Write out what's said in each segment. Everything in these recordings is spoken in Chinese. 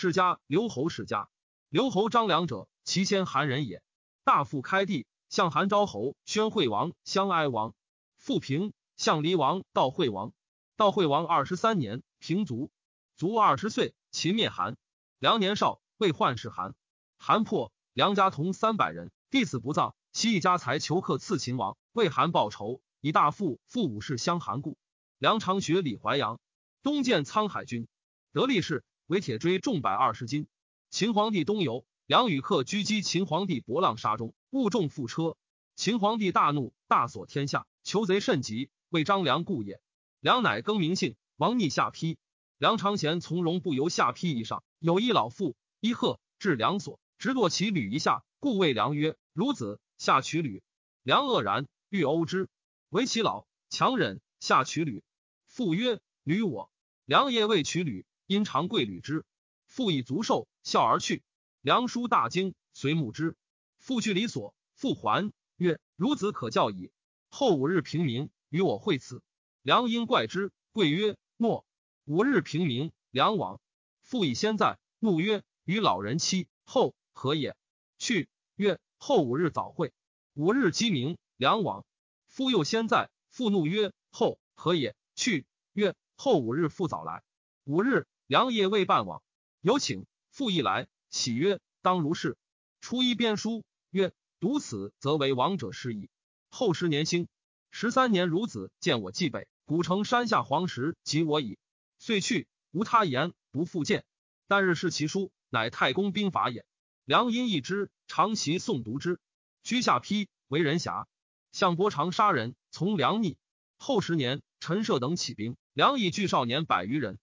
世家刘侯世家。刘侯张良者，其先韩人也。大父开地，向韩昭侯、宣惠王、相哀王。复平，向黎王、悼惠王。悼惠王二十三年，平卒。卒二十岁，秦灭韩。良年少，为宦世韩。韩破，梁家同三百人，弟子不葬。其一家财求客刺秦王，为韩报仇，以大父父武士相韩故。梁常学李怀阳，东见沧海军，得力士，为铁锥重百二十斤。秦皇帝东游，梁与客狙击秦皇帝博浪沙中，误中覆车。秦皇帝大怒，大锁天下，求贼甚急，为张良故也。梁乃更名姓，王逆下邳。梁长贤从容不由下邳以上，有一老妇，一鹤至梁所，直堕其履一下，故谓梁曰：“孺子。”下取履，梁愕然，欲殴之，为其老，强忍，下取履。父曰：“履我。”梁夜未取履，因长跪履之。父以足受，笑而去。梁叔大惊，随目之。父去离所，复还曰：“孺子可教矣。”后五日平明，与我会此。梁因怪之，跪曰：“诺。”五日平明，梁往。父以先在，怒曰：“与老人妻后何也？”去曰。后五日早会，五日鸡鸣，梁往。夫又先在，父怒曰：“后何也？”去曰：“后五日复早来。”五日，梁夜未半往，有请。父亦来，喜曰：“当如是。”初一编书曰：“读此，则为王者师矣。”后十年兴，十三年孺子见我蓟北，古城山下黄石及我矣。遂去，无他言，不复见。但日视其书，乃太公兵法也。梁因一之，常习诵读之。居下邳，为人侠。项伯常杀人，从梁逆。后十年，陈涉等起兵，梁以聚少年百余人。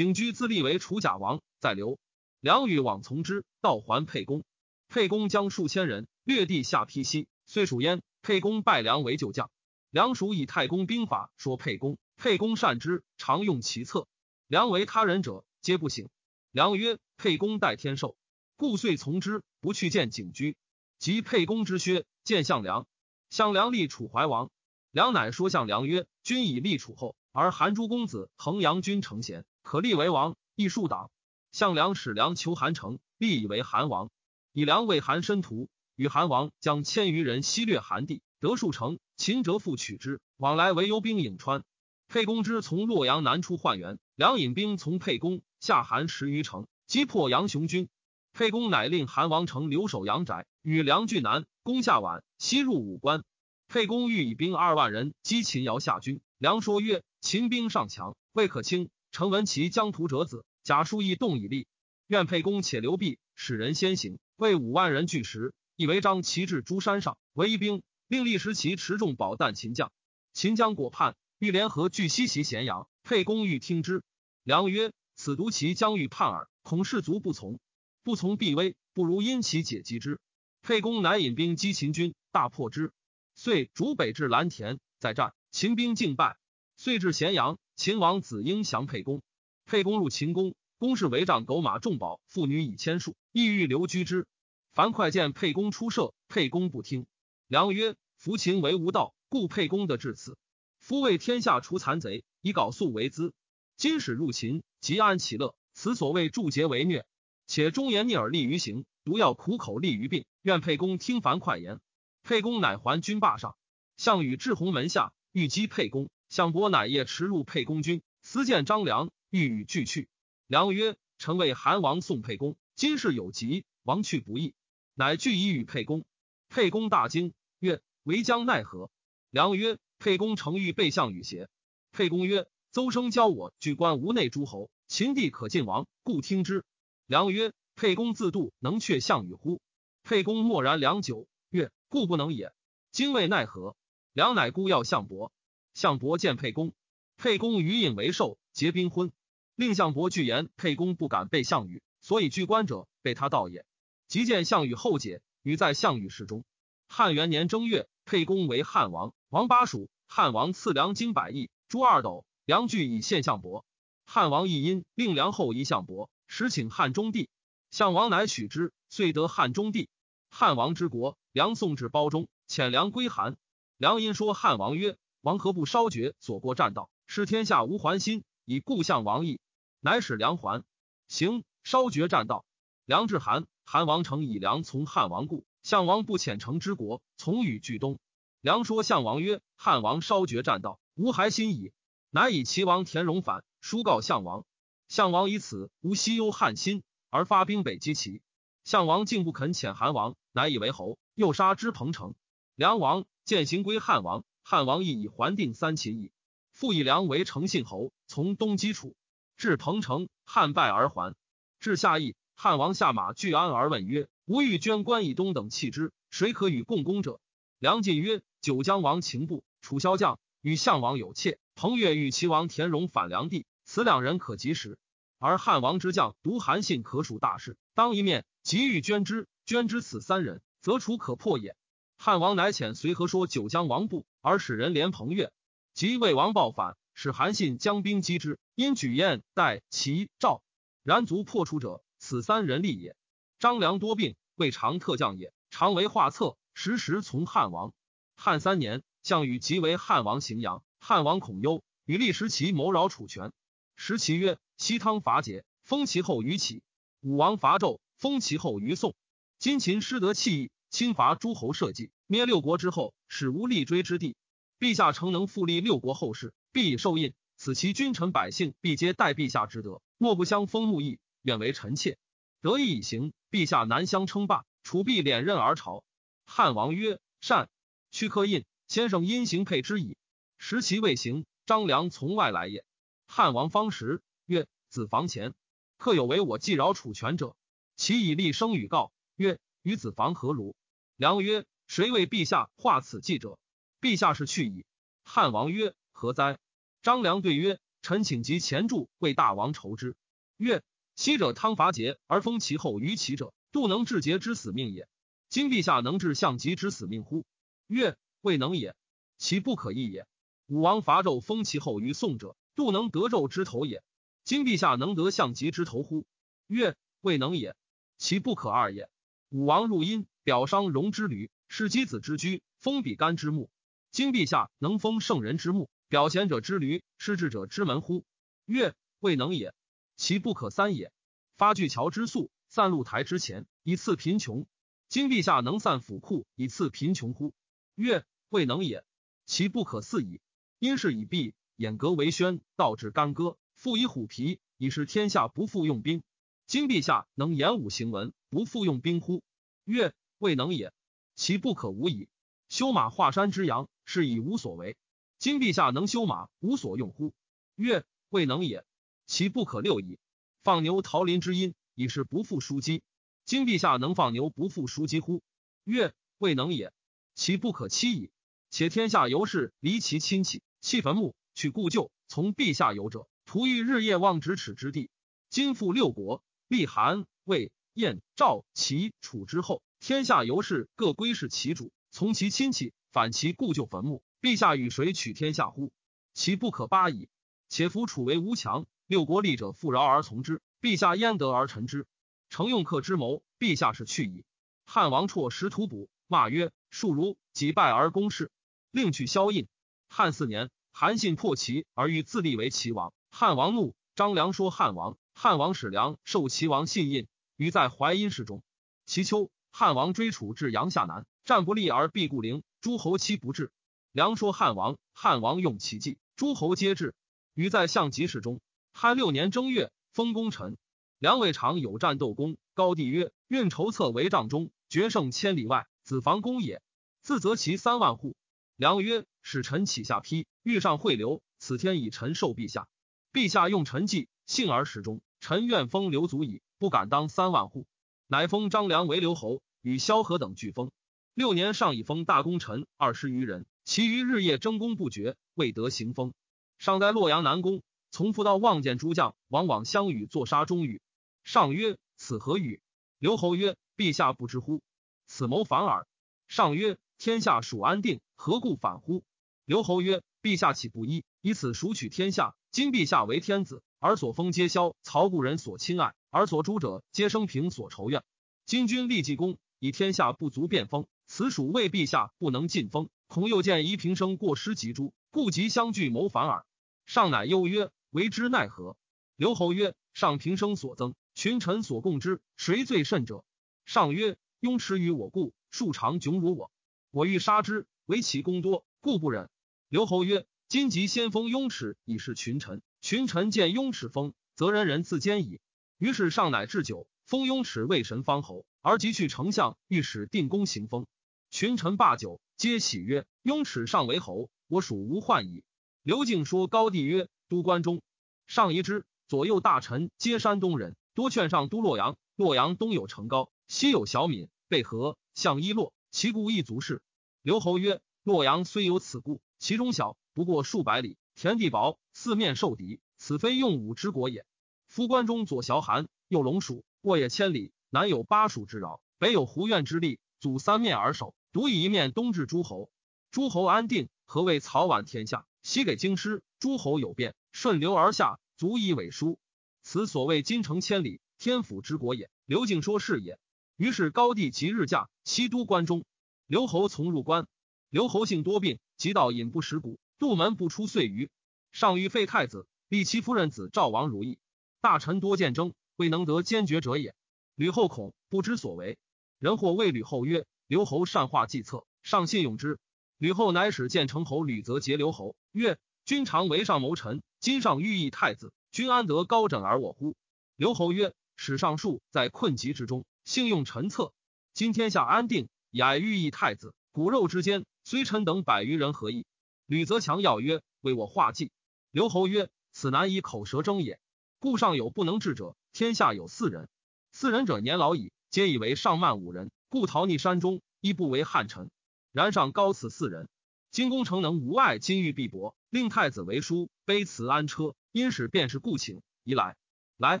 景驹自立为楚甲王，在留。梁与往从之，道还沛公。沛公将数千人略地下邳西，遂属焉。沛公拜梁为旧将。梁属以太公兵法说沛公，沛公善之，常用其策。梁为他人者，皆不省。梁曰：“沛公待天寿。”故遂从之，不去见景驹。及沛公之薛，见项梁。项梁立楚怀王。梁乃说项梁曰：“君以立楚后，而韩诸公子衡阳君成贤，可立为王，亦数党。”项梁使梁求韩城，立以为韩王。以梁为韩申屠，与韩王将千余人西掠韩地，得数城。秦折复取之，往来为幽兵颍川。沛公之从洛阳南出换元，梁引兵从沛公下韩十余城，击破杨雄军。沛公乃令韩王城留守阳宅，与梁惧南，攻下宛，西入武关。沛公欲以兵二万人击秦姚下军，梁说曰：“秦兵尚强，未可轻。臣闻其将屠者子，贾叔亦动以立。愿沛公且留璧，使人先行，为五万人拒食，以为张旗至诸山上，为一兵，令立时其持重宝弹秦将。秦将果叛，欲联合拒西袭咸阳。沛公欲听之，良曰：‘此独其将欲叛耳，恐士卒不从。’不从必危，不如因其解击之。沛公乃引兵击秦军，大破之。遂逐北至蓝田，再战，秦兵尽败。遂至咸阳，秦王子婴降沛公。沛公入秦宫，宫室围帐狗马重宝，妇女以千数，意欲留居之。樊哙见沛公出射，沛公不听。良曰：“夫秦为无道，故沛公得至此。夫为天下除残贼，以缟素为资。今使入秦，即安其乐。此所谓助桀为虐。”且忠言逆耳利于行，毒药苦口利于病。愿沛公听樊哙言。沛公乃还军霸上。项羽至鸿门下，欲击沛公。项伯乃夜驰入沛公军，私见张良，欲与俱去。良曰：“臣为韩王送沛公，今事有急，王去不义。”乃拒以与沛公。沛公大惊，曰：“为将奈何？”良曰：“沛公诚欲备项羽邪？”沛公曰：“邹生教我拒关吴内诸侯，秦地可尽王，故听之。”良曰：“沛公自度，能却项羽乎？”沛公默然良久，曰：“故不能也。今谓奈何？”良乃孤要项伯。项伯见沛公，沛公余引为寿，结宾婚，令项伯拒言。沛公不敢背项羽，所以拒关者，被他道也。即见项羽后解，与在项羽室中。汉元年正月，沛公为汉王，王巴蜀。汉王赐良金百亿，朱二斗。梁具以献项伯。汉王亦因令梁后夷项伯。时请汉中帝，项王乃许之，遂得汉中帝。汉王之国，梁宋至包中，遣梁归韩。梁因说汉王曰：“王何不稍绝所过栈道，使天下无还心，以故项王义。”乃使梁还。行稍绝栈道。梁至韩，韩王成以梁从汉王故，项王不遣城之国，从与俱东。梁说项王曰：“汉王稍绝栈道，吾还心矣。”乃以齐王田荣反，书告项王。项王以此无西忧汉心，而发兵北击齐。项王竟不肯遣韩王，乃以为侯，又杀之彭城。梁王见行归汉王，汉王亦以还定三秦邑，复以梁为诚信侯，从东击楚，至彭城，汉败而还。至夏邑，汉王下马拒安而问曰：“吾欲捐关以东等弃之，谁可与共攻者？”梁进曰：“九江王秦布、楚萧将与项王有妾。”彭越与齐王田荣反梁地，此两人可及时。而汉王之将独韩信可属大事，当一面急欲捐之。捐之此三人，则楚可破也。汉王乃遣随和说九江王部，而使人连彭越。及魏王报反，使韩信将兵击之，因举燕、代、齐、赵，然卒破楚者，此三人立也。张良多病，未尝特将也，常为画策，时时从汉王。汉三年，项羽即为汉王荥阳。汉王恐忧，与立时齐谋扰楚权。时齐曰：“西汤伐桀，封其后于齐；武王伐纣，封其后于宋。今秦失得弃义，侵伐诸侯社稷，灭六国之后，使无立锥之地。陛下诚能复立六国后世，必以受印。此其君臣百姓，必皆待陛下之德，莫不相封慕义，愿为臣妾。得意以行，陛下难相称霸，楚必敛刃而朝。”汉王曰：“善。”屈克印，先生因行配之矣。时其未行，张良从外来也。汉王方时曰：“子房前，客有为我既扰楚权者，其以立声与告曰：‘与子房何如？’”良曰：“谁为陛下画此计者？陛下是去矣。”汉王曰：“何哉？”张良对曰：“臣请及前助为大王筹之。”曰：“昔者汤伐桀而封其后于齐者，度能治桀之死命也。今陛下能治项籍之死命乎？”曰：“未能也，其不可易也。”武王伐纣，封其后于宋者，度能得纣之头也。今陛下能得项籍之头乎？曰：未能也。其不可二也。武王入殷，表商容之旅，是箕子之居，封比干之墓。今陛下能封圣人之墓，表贤者之驴，失智者之门乎？曰：未能也。其不可三也。发巨桥之粟，散露台之前，以赐贫穷。今陛下能散府库，以赐贫穷乎？曰：未能也。其不可四矣。因事以弊，掩革为宣，导致干戈，复以虎皮，以示天下不复用兵。今陛下能言武行文，不复用兵乎？曰：未能也。其不可无矣。修马华山之阳，是以无所为。今陛下能修马，无所用乎？曰：未能也。其不可六矣。放牛桃林之阴，以是不复枢机。今陛下能放牛，不复枢机乎？曰：未能也。其不可欺矣。且天下尤是离其亲戚。弃坟墓，取故旧，从陛下游者，徒欲日夜望咫尺之地。今复六国，立韩、魏、燕、赵、齐、楚之后，天下尤是各归是其主，从其亲戚，反其故旧坟墓。陛下与谁取天下乎？其不可八矣。且夫楚为无强，六国立者富饶而从之，陛下焉得而臣之？乘用客之谋，陛下是去矣。汉王辍食土卜，骂曰：“庶如己败而攻势，另取萧印。”汉四年，韩信破齐而欲自立为齐王。汉王怒，张良说汉王。汉王使良受齐王信印，于在淮阴市中。其秋，汉王追楚至阳夏南，战不利而必固陵，诸侯期不至。良说汉王，汉王用其计，诸侯皆至。于在相集市中。汉六年正月，封功臣。梁未尝有战斗功。高帝曰：“运筹策为帐中，决胜千里外，子房公也。自责其三万户。”良曰：“使臣起下邳，欲上会流。此天以臣受陛下。陛下用臣计，幸而始终。臣愿封刘足矣，不敢当三万户。乃封张良为留侯，与萧何等俱封。六年，上以封大功臣二十余人，其余日夜争功不绝，未得行封。上在洛阳南宫，从复到望见诸将，往往相与作杀中语。上曰：此何语？留侯曰：陛下不知乎？此谋反耳。上曰。天下属安定，何故反乎？留侯曰：“陛下岂不依以此赎取天下？今陛下为天子，而所封皆萧曹故人所亲爱，而所诛者皆生平所仇怨。今君立济公，以天下不足变封，此属为陛下不能尽封，恐又见宜平生过失及诛，故即相聚谋反耳。”上乃忧曰：“为之奈何？”刘侯曰：“上平生所增，群臣所共之，谁最甚者？上曰：雍齿与我故，数长窘辱我，我欲杀之，唯其功多，故不忍。刘侯曰：今即先封雍齿，以示群臣。群臣见雍齿封，则人人自坚矣。于是上乃置酒，封雍齿为神方侯，而即去丞相，御史定公行封。群臣罢酒，皆喜曰：雍齿上为侯，我属无患矣。刘敬说高帝曰：都关中，上疑之。左右大臣皆山东人，多劝上都洛阳。洛阳东有成高，西有小敏、背河、向一洛，其故一足是。刘侯曰：洛阳虽有此故，其中小，不过数百里，田地薄，四面受敌，此非用武之国也。夫关中左崤函，右龙蜀，沃野千里，南有巴蜀之饶，北有胡苑之力，阻三面而守，独以一面东至诸侯。诸侯安定，何谓曹宛天下？西给京师，诸侯有变，顺流而下，足以委书。此所谓金城千里，天府之国也。刘敬说是也。于是高帝即日驾西都关中，刘侯从入关。刘侯性多病，急到饮不食谷，杜门不出岁余。上欲废太子，立其夫人子赵王如意。大臣多见争，未能得坚决者也。吕后恐不知所为，人或谓吕后曰：“刘侯善画计策，上信用之。”吕后乃使建成侯吕泽结刘侯曰：“君常为上谋臣，今上欲议太子，君安得高枕而卧乎？”刘侯曰：“史上述在困急之中，幸用臣策。今天下安定，以爱欲议太子，骨肉之间，虽臣等百余人何意？”吕泽强要曰：“为我画计。”刘侯曰：“此难以口舌争也。”故上有不能治者，天下有四人。四人者年老矣，皆以为上慢五人，故逃匿山中，亦不为汉臣。然上高此四人。今功成能无碍金玉璧帛，令太子为书，卑辞安车。因使便是故请，宜来。来，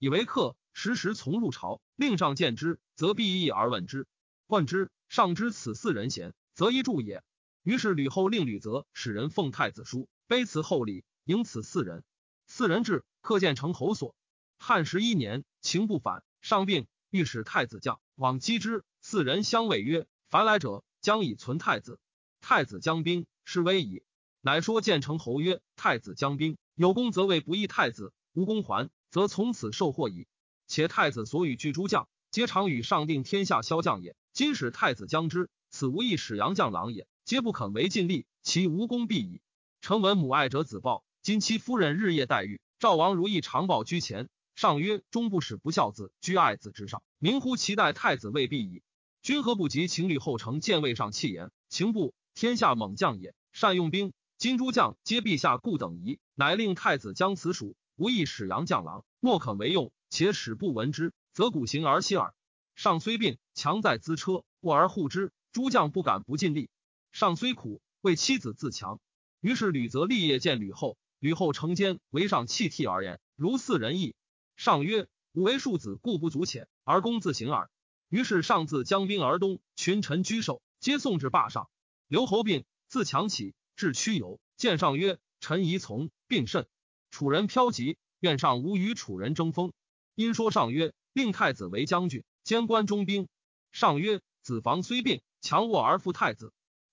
以为客，时时从入朝。令上见之，则必议而问之。问之，上知此四人贤，则一助也。于是吕后令吕泽使人奉太子书，卑辞厚礼，迎此四人。四人至。客见成侯所，汉十一年，情不反，上病，欲使太子将，往击之。四人相谓曰：“凡来者，将以存太子。太子将兵，是危矣。”乃说建成侯曰：“太子将兵，有功则为不义太子；无功还，则从此受祸矣。且太子所与巨诸将，皆常与上定天下骁将也。今使太子将之，此无义使杨将郎也，皆不肯为尽力，其无功必矣。臣闻母爱者子报，今妻夫人日夜待遇。”赵王如意长报居前，上曰：“终不使不孝子居爱子之上，明乎其待太子未必矣。君何不及情侣后成见位上弃言？情不天下猛将也，善用兵。今诸将皆陛下故等疑，乃令太子将此属，无意使杨将郎，莫肯为用。且使不闻之，则古行而息耳。上虽病，强在资车，卧而护之，诸将不敢不尽力。上虽苦，为妻子自强。于是吕则立业见吕后。”吕后承奸，为上弃替而言，如似人意。上曰：“吾为庶子，故不足遣，而公自行耳。”于是上自将兵而东，群臣居首，皆送至霸上。刘侯病，自强起，至曲游，见上曰：“臣宜从，病甚。楚人飘疾，愿上无与楚人争锋。”因说上曰：“令太子为将军，兼关中兵。”上曰：“子房虽病，强卧而复太子。”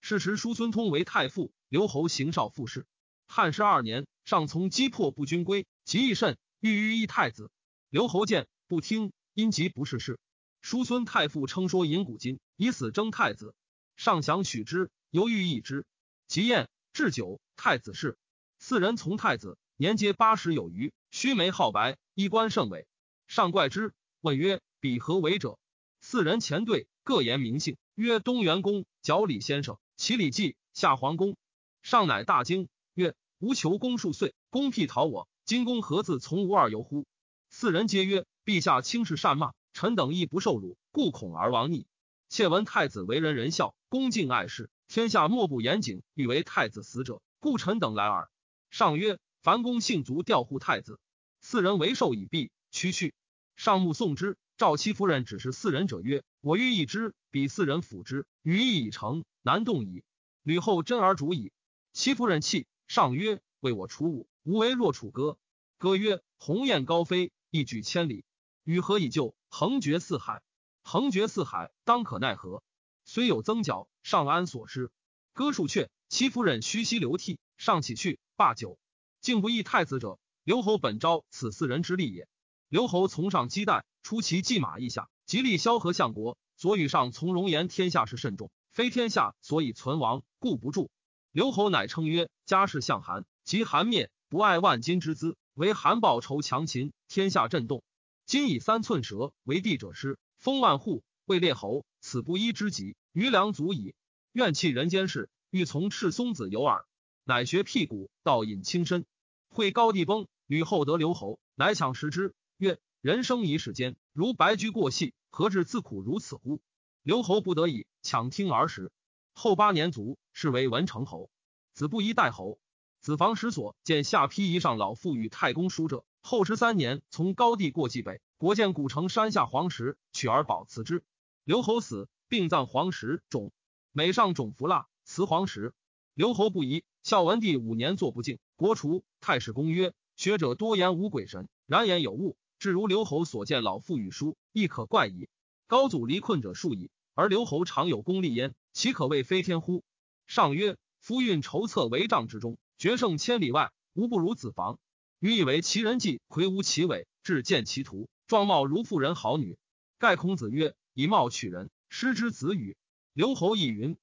是时叔孙通为太傅，刘侯行少傅事。汉十二年。上从击破不军归，极易甚，欲欲议太子。刘侯见不听，因即不是事。叔孙太傅称说引古今，以死争太子。上想许之，犹豫议之。及宴置酒，太子侍。四人从太子，年皆八十有余，须眉皓白，衣冠甚伟。上怪之，问曰：“彼何为者？”四人前对，各言名姓，曰：“东元公，角李先生，齐礼记，下皇公。”上乃大惊，曰。吾求公数岁，公辟讨我。今公何自从吾二游乎？四人皆曰：“陛下轻视善骂，臣等亦不受辱，故恐而亡逆。窃闻太子为人仁孝，恭敬爱事，天下莫不严谨，欲为太子死者，故臣等来耳。”上曰：“凡公信足调护太子。”四人为寿已毕，屈去。上目送之。赵戚夫人只是四人者曰：“我欲一之，彼四人辅之，羽翼已成，难动矣。吕后真而主矣。”戚夫人泣。上曰：“为我楚武，无为若楚歌。”歌曰：“鸿雁高飞，一举千里；与何以就？横绝四海，横绝四海，当可奈何？虽有增角，上安所失？”歌数阙，戚夫人虚膝流涕。上起去，罢酒。敬不义太子者，刘侯本招此四人之力也。刘侯从上击代，出其骑马一下，极力萧何相国。左与上从容言天下事甚重，非天下所以存亡，故不住。刘侯乃称曰：家事相韩，及韩灭，不爱万金之资，为韩报仇强秦，天下震动。今以三寸舌为帝者师，封万户，位列侯，此不一之极，余良足矣。愿弃人间事，欲从赤松子游耳。乃学辟谷，道隐轻身。会高帝崩，吕后得刘侯，乃抢食之，曰：人生一世间，如白驹过隙，何至自苦如此乎？刘侯不得已，抢听而食。后八年卒，是为文成侯。子不宜代侯。子房石所见下邳仪上老父与太公书者。后十三年，从高地过冀北，国见古城山下黄石，取而保辞之。刘侯死，并葬黄石冢。每上冢服蜡，辞黄石。刘侯不疑。孝文帝五年，坐不敬，国除。太史公曰：学者多言无鬼神，然言有物。至如刘侯所见老妇与书，亦可怪矣。高祖离困者数矣，而刘侯常有功立焉，岂可谓非天乎？上曰：夫运筹策帷帐之中，决胜千里外，无不如子房。予以为其人计魁梧其伟，志见其图，状貌如妇人好女。盖孔子曰：以貌取人，失之子语。刘侯亦云：